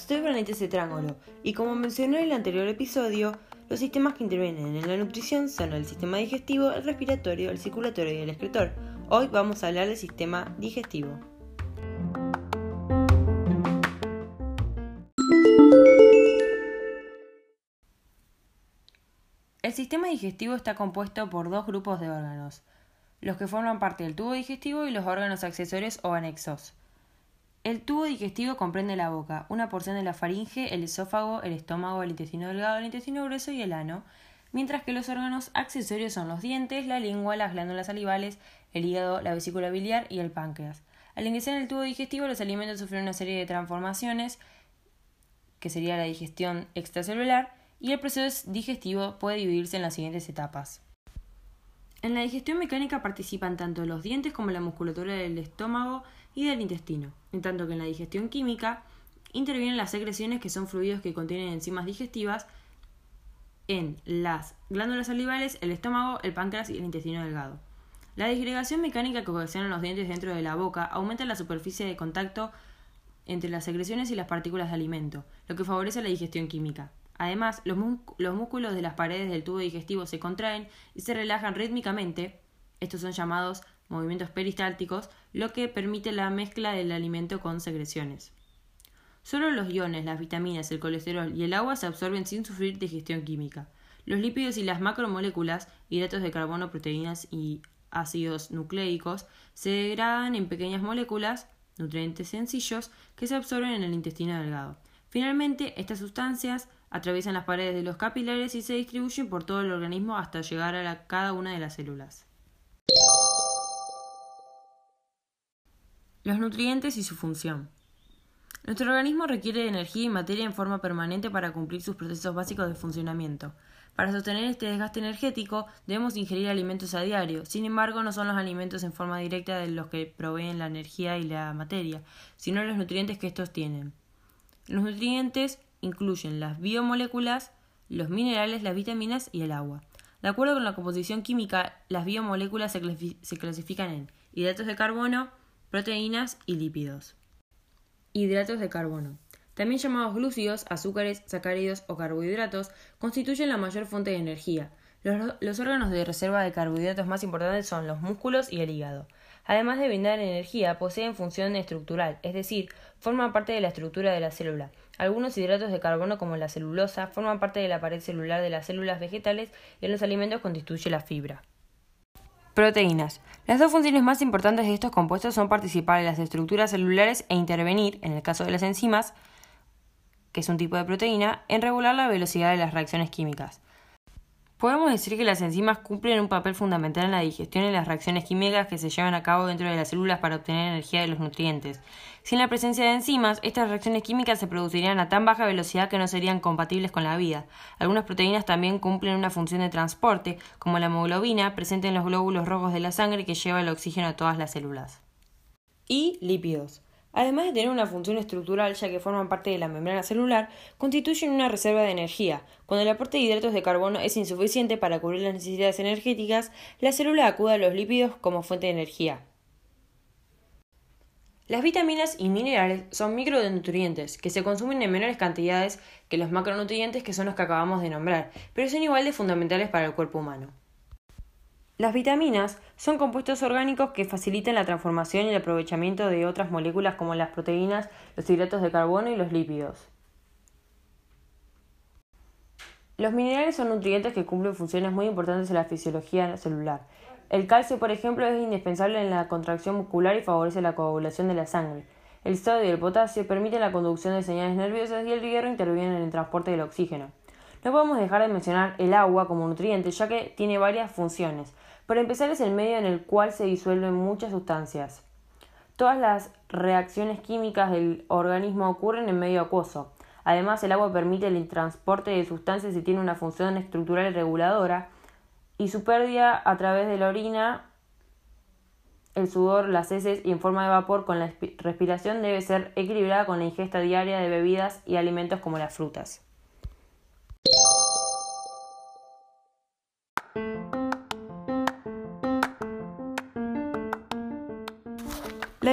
Hola, soy Vanessa Cetrángulo y como mencioné en el anterior episodio, los sistemas que intervienen en la nutrición son el sistema digestivo, el respiratorio, el circulatorio y el excretor. Hoy vamos a hablar del sistema digestivo. El sistema digestivo está compuesto por dos grupos de órganos, los que forman parte del tubo digestivo y los órganos accesorios o anexos. El tubo digestivo comprende la boca, una porción de la faringe, el esófago, el estómago, el intestino delgado, el intestino grueso y el ano, mientras que los órganos accesorios son los dientes, la lengua, las glándulas salivales, el hígado, la vesícula biliar y el páncreas. Al ingresar en el tubo digestivo, los alimentos sufren una serie de transformaciones, que sería la digestión extracelular, y el proceso digestivo puede dividirse en las siguientes etapas. En la digestión mecánica participan tanto los dientes como la musculatura del estómago y del intestino, en tanto que en la digestión química intervienen las secreciones que son fluidos que contienen enzimas digestivas en las glándulas salivales, el estómago, el páncreas y el intestino delgado. La disgregación mecánica que ocasionan los dientes dentro de la boca aumenta la superficie de contacto entre las secreciones y las partículas de alimento, lo que favorece la digestión química. Además, los, músculos de las paredes del tubo digestivo se contraen y se relajan rítmicamente, estos son llamados movimientos peristálticos, lo que permite la mezcla del alimento con secreciones. Solo los iones, las vitaminas, el colesterol y el agua se absorben sin sufrir digestión química. Los lípidos y las macromoléculas, hidratos de carbono, proteínas y ácidos nucleicos, se degradan en pequeñas moléculas, nutrientes sencillos, que se absorben en el intestino delgado. Finalmente, estas sustancias atraviesan las paredes de los capilares y se distribuyen por todo el organismo hasta llegar a cada una de las células. Los nutrientes y su función. Nuestro organismo requiere de energía y materia en forma permanente para cumplir sus procesos básicos de funcionamiento. Para sostener este desgaste energético debemos ingerir alimentos a diario. Sin embargo, no son los alimentos en forma directa de los que proveen la energía y la materia, sino los nutrientes que estos tienen. Los nutrientes incluyen las biomoléculas, los minerales, las vitaminas y el agua. De acuerdo con la composición química, las biomoléculas se, clasifican en hidratos de carbono, proteínas y lípidos. Hidratos de carbono. También llamados glúcidos, azúcares, sacáridos o carbohidratos, constituyen la mayor fuente de energía. los órganos de reserva de carbohidratos más importantes son los músculos y el hígado. Además de brindar energía, poseen función estructural, es decir, forman parte de la estructura de la célula. Algunos hidratos de carbono, como la celulosa, forman parte de la pared celular de las células vegetales y en los alimentos constituye la fibra. Proteínas. Las dos funciones más importantes de estos compuestos son participar en las estructuras celulares e intervenir, en el caso de las enzimas, que es un tipo de proteína, en regular la velocidad de las reacciones químicas. Podemos decir que las enzimas cumplen un papel fundamental en la digestión y las reacciones químicas que se llevan a cabo dentro de las células para obtener energía de los nutrientes. Sin la presencia de enzimas, estas reacciones químicas se producirían a tan baja velocidad que no serían compatibles con la vida. Algunas proteínas también cumplen una función de transporte, como la hemoglobina, presente en los glóbulos rojos de la sangre que lleva el oxígeno a todas las células. Y lípidos. Además de tener una función estructural ya que forman parte de la membrana celular, constituyen una reserva de energía. Cuando el aporte de hidratos de carbono es insuficiente para cubrir las necesidades energéticas, la célula acude a los lípidos como fuente de energía. Las vitaminas y minerales son micronutrientes que se consumen en menores cantidades que los macronutrientes que son los que acabamos de nombrar, pero son igual de fundamentales para el cuerpo humano. Las vitaminas son compuestos orgánicos que facilitan la transformación y el aprovechamiento de otras moléculas como las proteínas, los hidratos de carbono y los lípidos. Los minerales son nutrientes que cumplen funciones muy importantes en la fisiología celular. El calcio, por ejemplo, es indispensable en la contracción muscular y favorece la coagulación de la sangre. El sodio y el potasio permiten la conducción de señales nerviosas y el hierro interviene en el transporte del oxígeno. No podemos dejar de mencionar el agua como nutriente, ya que tiene varias funciones. Por empezar, es el medio en el cual se disuelven muchas sustancias. Todas las reacciones químicas del organismo ocurren en medio acuoso. Además, el agua permite el transporte de sustancias y tiene una función estructural y reguladora, y su pérdida a través de la orina, el sudor, las heces y en forma de vapor con la respiración debe ser equilibrada con la ingesta diaria de bebidas y alimentos como las frutas.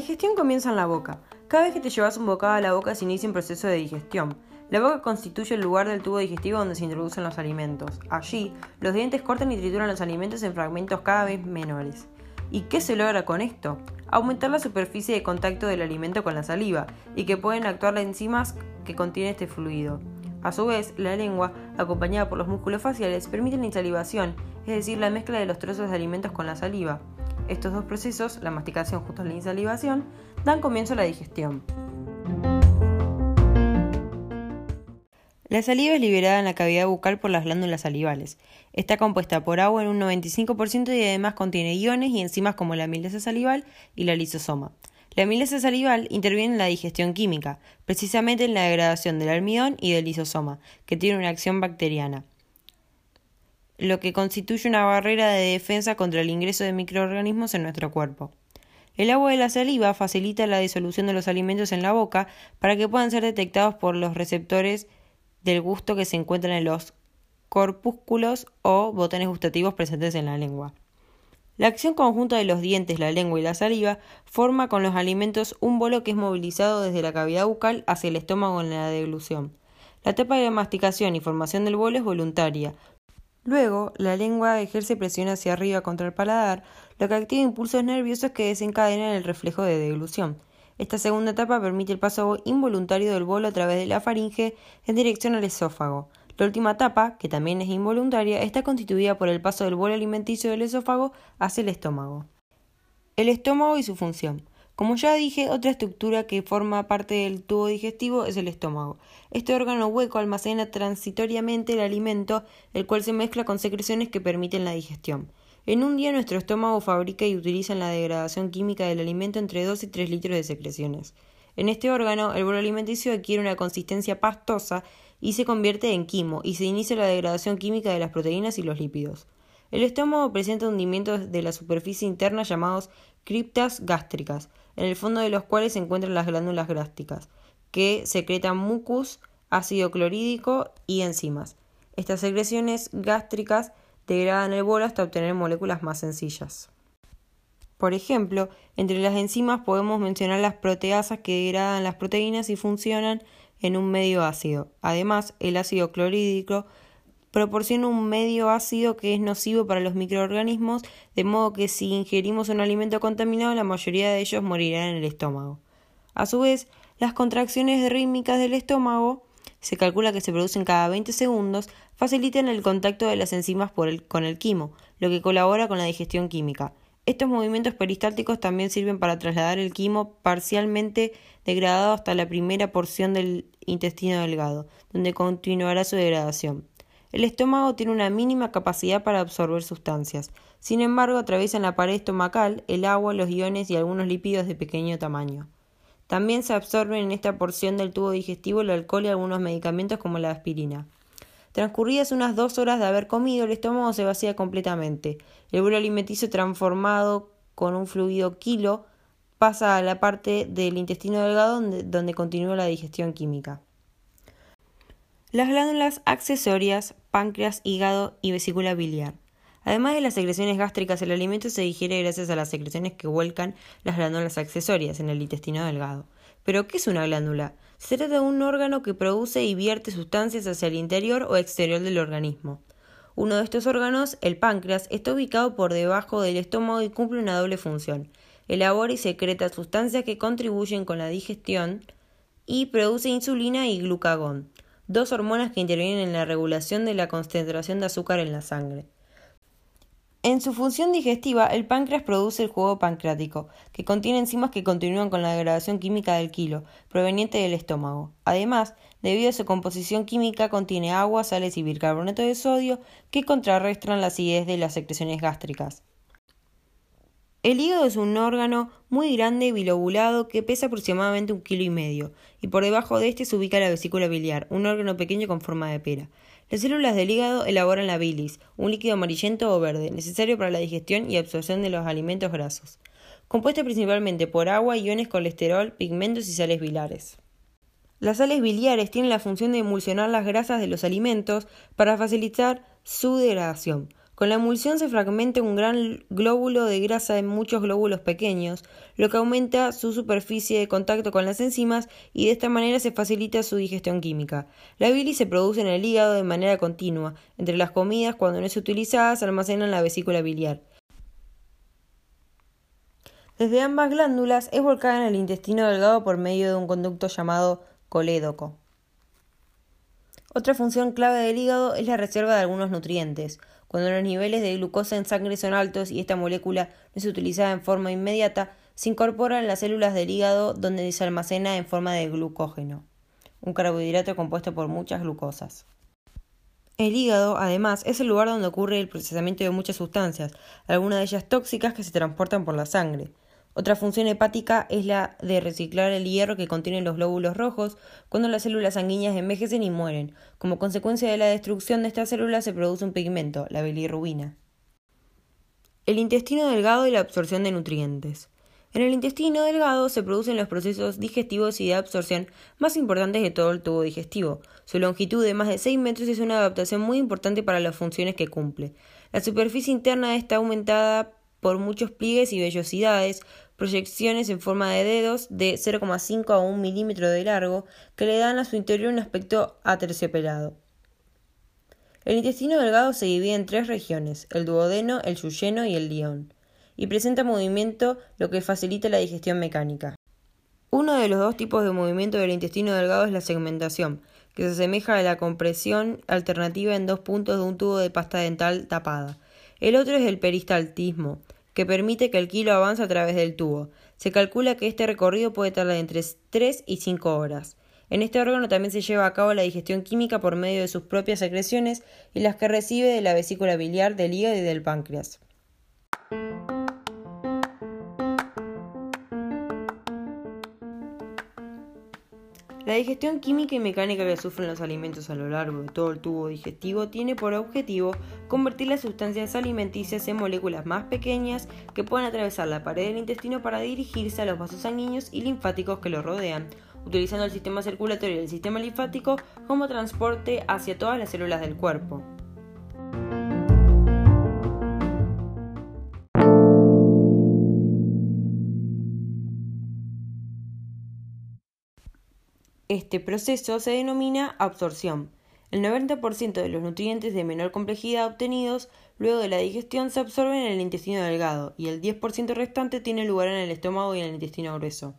Digestión comienza en la boca. Cada vez que te llevas un bocado a la boca se inicia un proceso de digestión. La boca constituye el lugar del tubo digestivo donde se introducen los alimentos. Allí, los dientes cortan y trituran los alimentos en fragmentos cada vez menores. ¿Y qué se logra con esto? Aumentar la superficie de contacto del alimento con la saliva y que pueden actuar las enzimas que contiene este fluido. A su vez, la lengua, acompañada por los músculos faciales, permite la insalivación, es decir, la mezcla de los trozos de alimentos con la saliva. Estos dos procesos, la masticación junto a la insalivación, dan comienzo a la digestión. La saliva es liberada en la cavidad bucal por las glándulas salivales. Está compuesta por agua en un 95% y además contiene iones y enzimas como la amilasa salival y la lisosoma. La amilasa salival interviene en la digestión química, precisamente en la degradación del almidón y del lisosoma, que tiene una acción bacteriana, lo que constituye una barrera de defensa contra el ingreso de microorganismos en nuestro cuerpo. El agua de la saliva facilita la disolución de los alimentos en la boca para que puedan ser detectados por los receptores del gusto que se encuentran en los corpúsculos o botones gustativos presentes en la lengua. La acción conjunta de los dientes, la lengua y la saliva forma con los alimentos un bolo que es movilizado desde la cavidad bucal hacia el estómago en la deglución. La etapa de masticación y formación del bolo es voluntaria. Luego, la lengua ejerce presión hacia arriba contra el paladar, lo que activa impulsos nerviosos que desencadenan el reflejo de deglución. Esta segunda etapa permite el paso involuntario del bolo a través de la faringe en dirección al esófago. La última etapa, que también es involuntaria, está constituida por el paso del bolo alimenticio del esófago hacia el estómago. El estómago y su función. Como ya dije, otra estructura que forma parte del tubo digestivo es el estómago. Este órgano hueco almacena transitoriamente el alimento, el cual se mezcla con secreciones que permiten la digestión. En un día nuestro estómago fabrica y utiliza en la degradación química del alimento entre 2 y 3 litros de secreciones. En este órgano, el bolo alimenticio adquiere una consistencia pastosa y se convierte en quimo, y se inicia la degradación química de las proteínas y los lípidos. El estómago presenta hundimientos de la superficie interna llamados criptas gástricas, en el fondo de los cuales se encuentran las glándulas gástricas, que secretan mucus, ácido clorhídrico y enzimas. Estas secreciones gástricas degradan el bolo hasta obtener moléculas más sencillas. Por ejemplo, entre las enzimas podemos mencionar las proteasas que degradan las proteínas y funcionan en un medio ácido. Además, el ácido clorhídrico proporciona un medio ácido que es nocivo para los microorganismos, de modo que si ingerimos un alimento contaminado, la mayoría de ellos morirán en el estómago. A su vez, las contracciones rítmicas del estómago se calcula que se producen cada 20 segundos, facilitan el contacto de las enzimas con el quimo, lo que colabora con la digestión química. Estos movimientos peristálticos también sirven para trasladar el quimo parcialmente degradado hasta la primera porción del intestino delgado, donde continuará su degradación. El estómago tiene una mínima capacidad para absorber sustancias. Sin embargo, atraviesan la pared estomacal el agua, los iones y algunos lípidos de pequeño tamaño. También se absorben en esta porción del tubo digestivo el alcohol y algunos medicamentos como la aspirina. Transcurridas unas dos horas de haber comido, el estómago se vacía completamente. El bolo alimenticio transformado con un fluido kilo pasa a la parte del intestino delgado donde continúa la digestión química. Las glándulas accesorias, páncreas, hígado y vesícula biliar. Además de las secreciones gástricas, el alimento se digiere gracias a las secreciones que vuelcan las glándulas accesorias en el intestino delgado. ¿Pero qué es una glándula? Se trata de un órgano que produce y vierte sustancias hacia el interior o exterior del organismo. Uno de estos órganos, el páncreas, está ubicado por debajo del estómago y cumple una doble función. Elabora y secreta sustancias que contribuyen con la digestión y produce insulina y glucagón, dos hormonas que intervienen en la regulación de la concentración de azúcar en la sangre. En su función digestiva, el páncreas produce el jugo pancreático, que contiene enzimas que continúan con la degradación química del kilo, proveniente del estómago. Además, debido a su composición química, contiene agua, sales y bicarbonato de sodio que contrarrestan la acidez de las secreciones gástricas. El hígado es un órgano muy grande bilobulado que pesa aproximadamente un kilo y medio, y por debajo de este se ubica la vesícula biliar, un órgano pequeño con forma de pera. Las células del hígado elaboran la bilis, un líquido amarillento o verde, necesario para la digestión y absorción de los alimentos grasos, compuesto principalmente por agua, iones, colesterol, pigmentos y sales biliares. Las sales biliares tienen la función de emulsionar las grasas de los alimentos para facilitar su degradación. Con la emulsión se fragmenta un gran glóbulo de grasa en muchos glóbulos pequeños, lo que aumenta su superficie de contacto con las enzimas y de esta manera se facilita su digestión química. La bilis se produce en el hígado de manera continua. Entre las comidas, cuando no es utilizada, se almacena en la vesícula biliar. Desde ambas glándulas es volcada en el intestino delgado por medio de un conducto llamado colédoco. Otra función clave del hígado es la reserva de algunos nutrientes. Cuando los niveles de glucosa en sangre son altos y esta molécula no es utilizada en forma inmediata, se incorpora en las células del hígado donde se almacena en forma de glucógeno, un carbohidrato compuesto por muchas glucosas. El hígado, además, es el lugar donde ocurre el procesamiento de muchas sustancias, algunas de ellas tóxicas que se transportan por la sangre. Otra función hepática es la de reciclar el hierro que contienen los glóbulos rojos cuando las células sanguíneas envejecen y mueren. Como consecuencia de la destrucción de estas células se produce un pigmento, la bilirrubina. El intestino delgado y la absorción de nutrientes. En el intestino delgado se producen los procesos digestivos y de absorción más importantes de todo el tubo digestivo. Su longitud de más de 6 metros es una adaptación muy importante para las funciones que cumple. La superficie interna está aumentada por muchos pliegues y vellosidades, proyecciones en forma de dedos de 0,5 a 1 milímetro de largo que le dan a su interior un aspecto aterciopelado. El intestino delgado se divide en tres regiones, el duodeno, el yuyeno y el lión, y presenta movimiento lo que facilita la digestión mecánica. Uno de los dos tipos de movimiento del intestino delgado es la segmentación, que se asemeja a la compresión alternativa en dos puntos de un tubo de pasta dental tapada. El otro es el peristaltismo, que permite que el kilo avance a través del tubo. Se calcula que este recorrido puede tardar entre 3 y 5 horas. En este órgano también se lleva a cabo la digestión química por medio de sus propias secreciones y las que recibe de la vesícula biliar, del hígado y del páncreas. La digestión química y mecánica que sufren los alimentos a lo largo de todo el tubo digestivo tiene por objetivo convertir las sustancias alimenticias en moléculas más pequeñas que puedan atravesar la pared del intestino para dirigirse a los vasos sanguíneos y linfáticos que lo rodean, utilizando el sistema circulatorio y el sistema linfático como transporte hacia todas las células del cuerpo. Este proceso se denomina absorción. El 90% de los nutrientes de menor complejidad obtenidos luego de la digestión se absorben en el intestino delgado y el 10% restante tiene lugar en el estómago y en el intestino grueso.